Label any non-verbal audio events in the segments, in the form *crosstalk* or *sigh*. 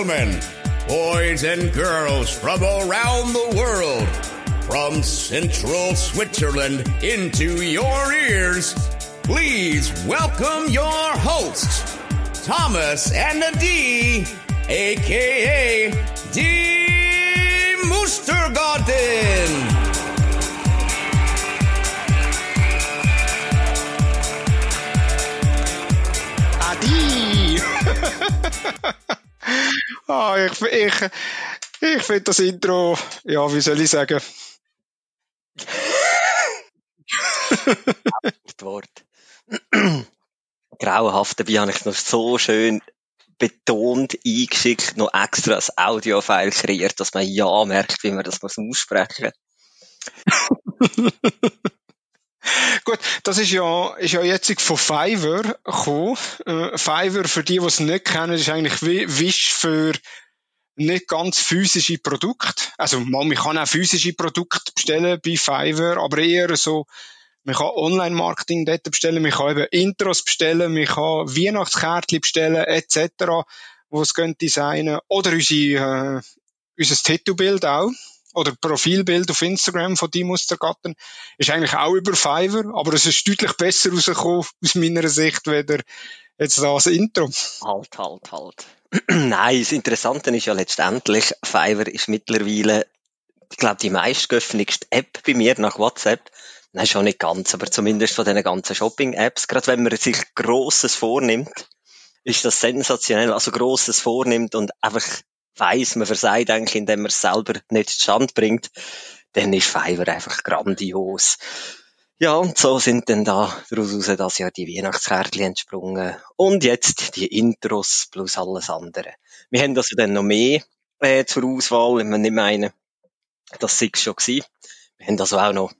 gentlemen, boys and girls from around the world, from central Switzerland into your ears, please welcome your hosts, Thomas and Adi, aka Die Mustergarten. Adi! *laughs* ah, ich ich, ich finde das Intro, ja, wie soll ich sagen? das Wort. Grauenhaft, dabei habe ich es noch so schön betont eingeschickt, noch extra ein Audio-File kreiert, dass man ja merkt, wie man das muss aussprechen *laughs* *laughs* Gut, das ist ja, ist ja jetzt von Fiverr gekommen. Äh, Fiverr, für die, die es nicht kennen, ist eigentlich Wish für nicht ganz physische Produkte. Also, man kann auch physische Produkte bestellen bei Fiverr, aber eher so, man kann Online-Marketing dort bestellen, man kann eben Intros bestellen, man kann Weihnachtskärtchen bestellen, etc., wo es designen Oder unsere, äh, unser Tattoo-Bild auch oder Profilbild auf Instagram von die Mustergatten ist eigentlich auch über Fiverr, aber es ist deutlich besser rausgekommen aus meiner Sicht, weder jetzt das Intro. Halt, halt, halt. *clears throat* Nein, das Interessante ist ja letztendlich, Fiverr ist mittlerweile, ich glaube, die meistgeöffnetste App bei mir nach WhatsApp. Nein, schon nicht ganz, aber zumindest von diesen ganzen Shopping-Apps. Gerade wenn man sich Grosses vornimmt, ist das sensationell, also Grosses vornimmt und einfach weiss, man versagt eigentlich, indem man es selber nicht zustande bringt, dann ist Fiverr einfach grandios. Ja, und so sind dann da daraus das Jahr die Weihnachtskärtchen entsprungen. Und jetzt die Intros plus alles andere. Wir haben also dann noch mehr äh, zur Auswahl, wenn man nicht meinen, das sei schon gewesen. Wir haben also auch noch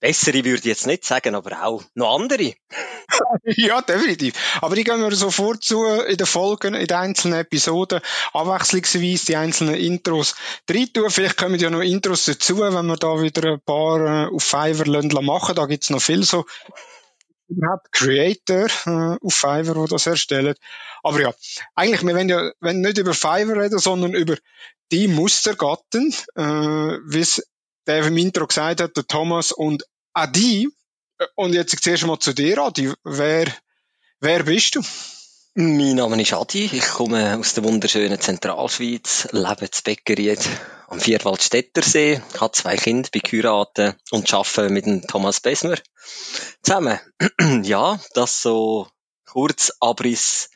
bessere würde ich jetzt nicht sagen, aber auch noch andere. *laughs* ja, definitiv. Aber die gehen wir sofort zu in den Folgen, in den einzelnen Episoden, abwechslungsweise die einzelnen Intros rein tun. Vielleicht kommen ja noch Intros dazu, wenn wir da wieder ein paar äh, auf Fiverr machen. Da gibt's noch viel so überhaupt Creator äh, auf Fiverr, die das erstellen. Aber ja, eigentlich, wir wollen ja wenn nicht über Fiverr reden, sondern über die Mustergatten, äh, wie es der im Intro gesagt hat, der Thomas und Adi. Und jetzt zuerst mal zu dir, Adi. Wer, wer bist du? Mein Name ist Adi. Ich komme aus der wunderschönen Zentralschweiz, lebe in Beckeried am Vierwaldstättersee, habe zwei Kinder, bin geheiratet und arbeite mit dem Thomas Besmer zusammen. *clears throat* ja, das so kurz Abriss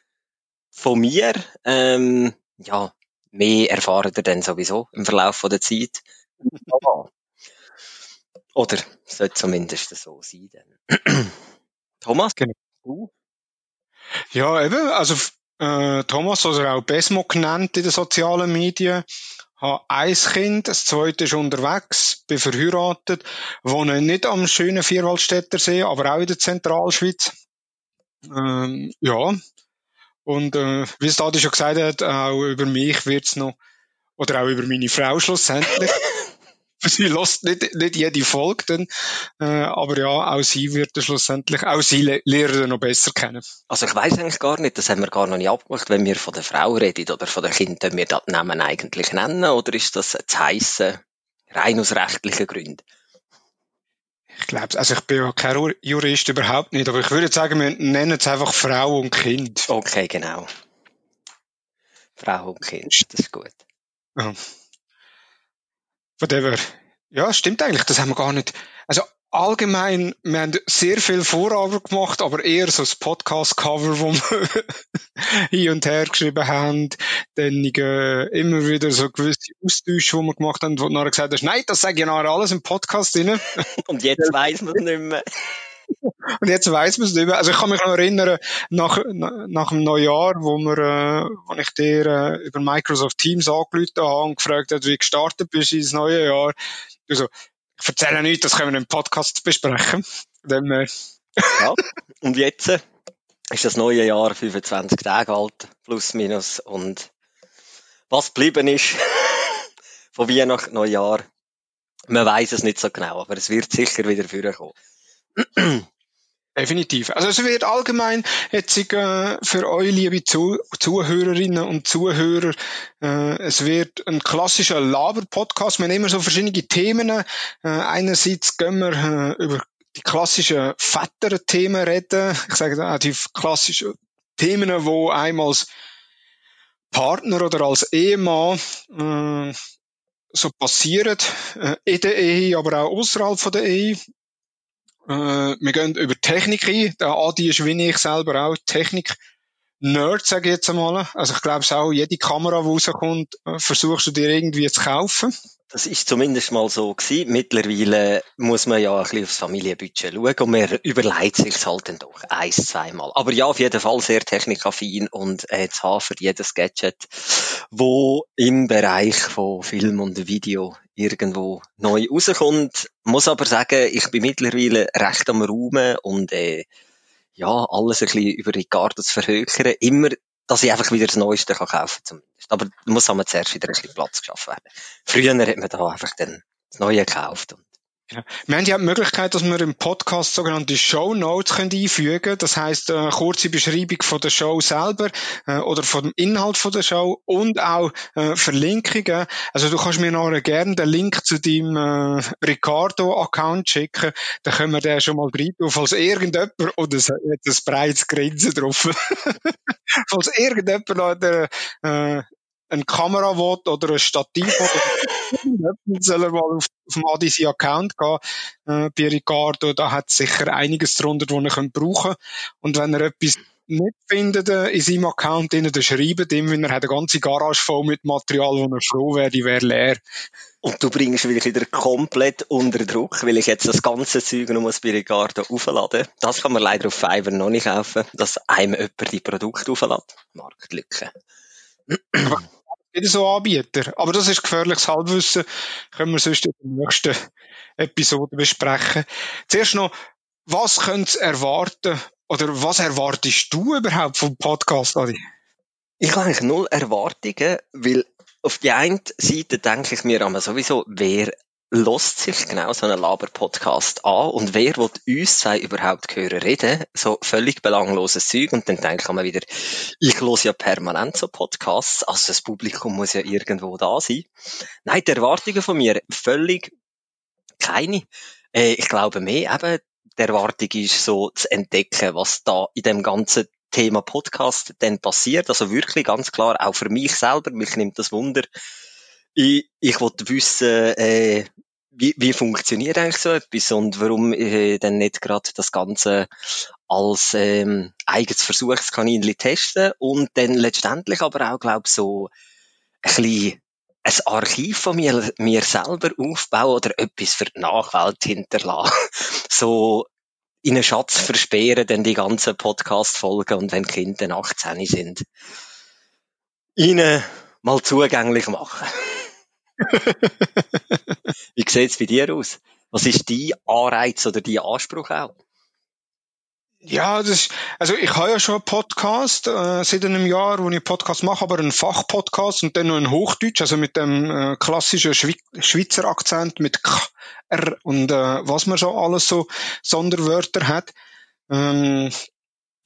von mir. Ähm, ja, mehr erfahren ihr dann sowieso im Verlauf der Zeit. *laughs* Oder sollte zumindest so sein. Dann. *clears throat* Thomas, genau. du? Ja, eben, also äh, Thomas, oder auch Besmo genannt in den sozialen Medien, habe ein Kind, das zweite ist unterwegs, bin verheiratet, wohne nicht am schönen Vierwaldstätter See, aber auch in der Zentralschweiz. Ähm, ja, und äh, wie es Adi schon gesagt hat, auch über mich wird's noch, oder auch über meine Frau schlussendlich. *laughs* *laughs* sie lässt nicht, nicht jede Folge dann, äh, aber ja, auch sie wird schlussendlich, auch sie le lernen noch besser kennen. Also ich weiß eigentlich gar nicht, das haben wir gar noch nicht abgemacht, wenn wir von der Frau reden oder von den Kindern, wir das Namen eigentlich nennen oder ist das zu heissen, rein aus rechtlichen Gründen? Ich glaube, also ich bin ja kein Jurist überhaupt nicht, aber ich würde sagen, wir nennen es einfach Frau und Kind. Okay, genau. Frau und Kind, das ist gut. Ja. Dem ja, stimmt eigentlich, das haben wir gar nicht. Also allgemein, wir haben sehr viel Vorarbeit gemacht, aber eher so das Podcast-Cover, wo wir *laughs* hin und her geschrieben haben, dann äh, immer wieder so gewisse Austausche, die wir gemacht haben, wo du nachher gesagt hast, nein, das sage ich nachher alles im Podcast drin. *laughs* und jetzt weiss man es nicht mehr. Und jetzt weiss man es nicht mehr. Also ich kann mich noch erinnern, nach, nach dem Neujahr, wo, wir, äh, wo ich dir äh, über Microsoft Teams angerufen habe und gefragt habe, wie gestartet bist ins neue Jahr. Also, ich erzähle nichts, das können wir im Podcast besprechen. Dann, äh. ja. Und jetzt äh, ist das neue Jahr 25 Tage alt, plus minus. Und was geblieben ist *laughs* von Weihnachten, Neujahr, man weiß es nicht so genau, aber es wird sicher wieder vorkommen. *clears throat* Definitiv. Also es wird allgemein jetzt äh, für euch, liebe Zu Zuhörerinnen und Zuhörer, äh, es wird ein klassischer Laber-Podcast. Wir immer so verschiedene Themen. Äh, einerseits gehen wir äh, über die klassischen fetteren Themen reden. Ich sage auch die klassischen Themen, wo einmal als Partner oder als Ehemann äh, so passieren, äh, in der Ehe, aber auch außerhalb von der Ehe. Äh, wir gehen über Technik ein. Der Adi ist wie ich selber auch Technik. Nerd, sage ich jetzt einmal. Also ich glaube auch, jede Kamera, die rauskommt, äh, versuchst du dir irgendwie zu kaufen. Das ist zumindest mal so gewesen. Mittlerweile muss man ja ein bisschen aufs Familienbudget schauen und man überlegt sich halt dann doch eins, zweimal. Aber ja, auf jeden Fall sehr technikaffin und äh, zu haben für jedes Gadget, wo im Bereich von Film und Video irgendwo neu rauskommt. Muss aber sagen, ich bin mittlerweile recht am Raumen und äh, ja, alles ein bisschen über Ricardo zu verhökern. Immer dass ich einfach wieder das Neueste kann kaufen zumindest. Aber muss aber zuerst wieder ein bisschen Platz geschaffen werden. Früher hat man da einfach dann das Neue gekauft. Und Wir haben ja die Möglichkeit, dass wir im Podcast sogenannte Show Notes einfügen können. Das heißt eine kurze Beschreibung von der Show selber äh, oder vom Inhalt von der Show und auch äh, Verlinkungen. Also du kannst mir nachher gerne den Link zu deinem äh, Ricardo-Account schicken. Dann können wir den schon mal rein falls irgendjemand, oder es hat ein breites Grinsen drauf, *laughs* falls irgendjemand noch der, äh, eine Kamera will oder ein Stativ will, soll er mal auf, auf dem Adisi Account gehen, äh, bei Ricardo, da hat sicher einiges drunter, was er brauchen. Und wenn er etwas nicht findet äh, in seinem Account, dann schreibt ihm, wenn er hat eine ganze Garage voll mit Material, wo er froh wäre, die wäre leer. Und du bringst mich wieder komplett unter Druck, weil ich jetzt das ganze Zeug noch muss bei Ricardo aufladen. Das kann man leider auf Fiverr noch nicht kaufen, dass einem jemand die Produkte auflädt. Marktlücke jeder so Anbieter. Aber das ist gefährliches Halbwissen. Können wir sonst in der nächsten Episode besprechen. Zuerst noch, was könnt ihr erwarten oder was erwartest du überhaupt vom Podcast, Adi? Ich habe eigentlich null Erwartungen, weil auf die einen Seite denke ich mir aber sowieso, wer lost sich genau so einen Laber-Podcast an und wer will uns zwei überhaupt hören reden? So völlig belangloses Zeug und dann ich mir wieder, ich los ja permanent so Podcasts, also das Publikum muss ja irgendwo da sein. Nein, die Erwartungen von mir völlig keine. Äh, ich glaube mehr eben, die Erwartung ist so zu entdecken, was da in dem ganzen Thema Podcast denn passiert. Also wirklich ganz klar, auch für mich selber, mich nimmt das Wunder, ich, ich wollte wissen, äh, wie, wie funktioniert eigentlich so etwas und warum äh, dann nicht gerade das Ganze als ähm, eigenes Versuchskaninchen testen und dann letztendlich aber auch, glaube so ein bisschen ein Archiv von mir, mir selber aufbauen oder etwas für die Nachwelt hinterlassen. *laughs* so in einen Schatz versperren, dann die ganzen Podcast-Folgen und wenn Kinder 18 sind, ihnen mal zugänglich machen. *laughs* *laughs* Wie sieht's bei dir aus? Was ist dein Anreiz oder dein Anspruch auch? Ja, das, also ich habe ja schon einen Podcast äh, seit einem Jahr, wo ich Podcast mache, aber einen Fachpodcast und dann noch in Hochdeutsch, also mit dem äh, klassischen Schwi Schweizer Akzent mit K, R und äh, was man schon alles so Sonderwörter hat. Ähm,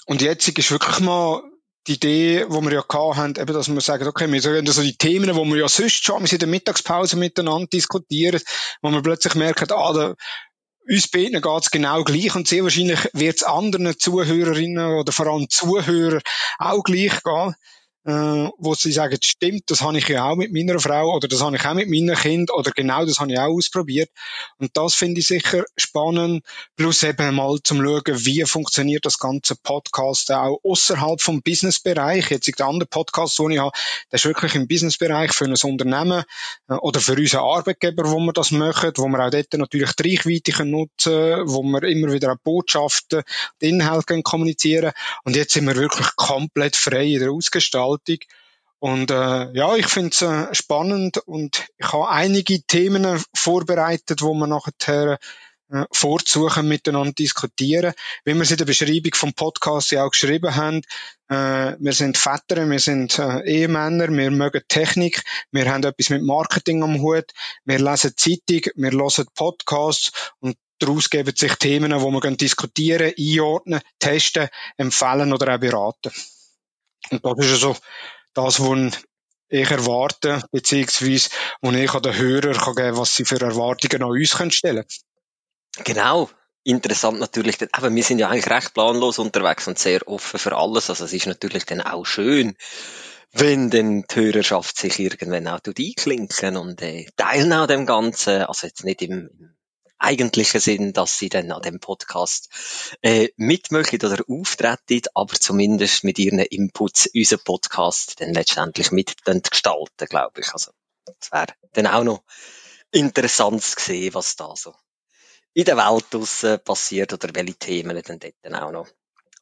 und jetzt ist wirklich mal die Idee, die wir ja haben, eben, dass wir sagen, okay, wir sagen so die Themen, die wir ja sonst schon in der Mittagspause miteinander diskutieren, wo wir plötzlich merken, ah, da, uns beiden geht's genau gleich und sehr wahrscheinlich wird es anderen Zuhörerinnen oder vor allem Zuhörer auch gleich gehen äh, wo sie sagen, stimmt, das habe ich ja auch mit meiner Frau oder das habe ich auch mit meinen Kindern oder genau das habe ich auch ausprobiert. Und das finde ich sicher spannend. Plus eben mal zum Schauen, wie funktioniert das ganze Podcast auch außerhalb vom Businessbereich. Jetzt der andere Podcast, den ich habe, der ist wirklich im Businessbereich für ein Unternehmen äh, oder für unseren Arbeitgeber, wo wir das machen, wo wir auch dort natürlich die Reichweite nutzen wo wir immer wieder auch Botschaften, die Inhalte kommunizieren. Und jetzt sind wir wirklich komplett frei in der Ausgestaltung Gestaltung. Und äh, ja, ich finde es äh, spannend und ich habe einige Themen vorbereitet, wo wir nachher äh, vorzusuchen, miteinander diskutieren. Wie wir es in der Beschreibung vom Podcast ja auch geschrieben haben, äh, wir sind Väter, wir sind äh, Ehemänner, wir mögen Technik, wir haben etwas mit Marketing am Hut, wir lesen Zeitung, wir hören Podcasts und daraus geben sich Themen, wo man diskutieren, einordnen, testen, empfehlen oder auch beraten. Und das ist also das, was ich erwarte, beziehungsweise, wo ich an den Hörer kann geben was sie für Erwartungen an uns können stellen Genau. Interessant natürlich, aber wir sind ja eigentlich recht planlos unterwegs und sehr offen für alles. Also es ist natürlich dann auch schön, wenn dann die Hörerschaft sich irgendwann auch einklinken und äh, teilen an dem Ganzen. Also jetzt nicht im, im eigentlichen Sinn, dass sie dann an dem Podcast äh, mitmachen oder auftreten, aber zumindest mit ihren Inputs unseren Podcast dann letztendlich mit gestalten, glaube ich. Also das wäre dann auch noch interessant zu sehen, was da so in der Welt draussen passiert oder welche Themen dann dort dann auch noch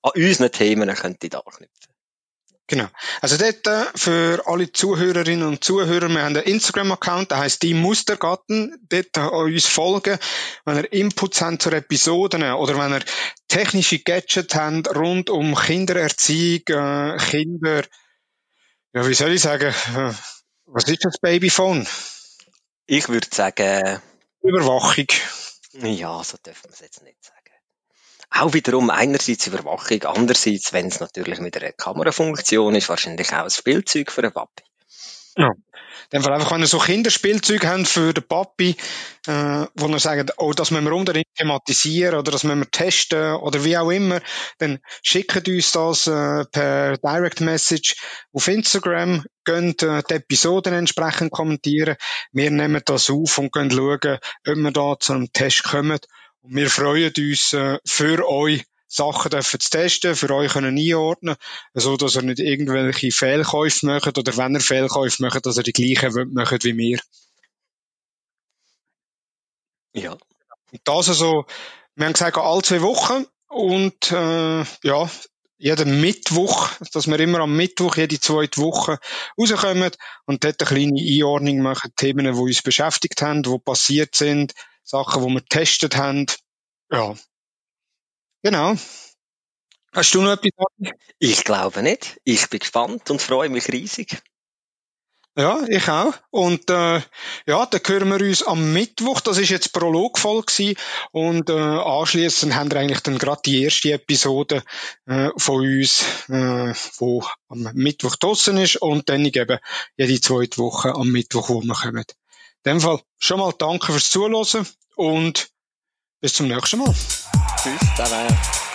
an unseren Themen könnte da knüpfen. Genau. Also dort äh, für alle Zuhörerinnen und Zuhörer, wir haben einen Instagram-Account, der heißt die Mustergarten. Dort uns folgen, wenn ihr Inputs habt zur Episoden oder wenn ihr technische Gadgets habt rund um Kindererziehung, äh, Kinder, ja, wie soll ich sagen, äh, was ist das Babyphone? Ich würde sagen, Überwachung. Ja, so dürfen wir es jetzt nicht sagen auch wiederum einerseits Überwachung, andererseits, wenn es natürlich mit einer Kamerafunktion ist, wahrscheinlich auch ein Spielzeug für einen Papi. Ja. Fall einfach, wenn ihr so Kinderspielzeug habt für den Papi, äh, wo ihr sagt, oh, das müssen wir unbedingt thematisieren oder das müssen wir testen oder wie auch immer, dann schickt uns das äh, per Direct Message auf Instagram, könnt äh, die Episoden entsprechend kommentieren. Wir nehmen das auf und können schauen, ob wir da zu einem Test kommen und wir freuen uns, äh, für euch Sachen dürfen zu testen, für euch können einordnen, so dass ihr nicht irgendwelche Fehlkäufe macht oder wenn ihr Fehlkäufe macht, dass ihr die gleichen macht wie wir. Ja. Und das also, wir haben gesagt, alle zwei Wochen und äh, ja, jeden Mittwoch, dass wir immer am Mittwoch jede zweite Woche rauskommen und dort eine kleine Einordnung machen, Themen, die uns beschäftigt haben, die passiert sind, Sachen, die wir getestet haben. Ja. Genau. Hast du noch etwas? Ich glaube nicht. Ich bin gespannt und freue mich riesig. Ja, ich auch. Und äh, ja, dann hören wir uns am Mittwoch. Das ist jetzt Prologvoll gewesen. Und äh, anschließend haben wir eigentlich dann gerade die erste Episode äh, von uns, äh, wo am Mittwoch draussen ist und dann eben jede zweite Woche am Mittwoch, wo wir kommen. In dem Fall schon mal danke fürs Zuhören und bis zum nächsten Mal. Tschüss, bye.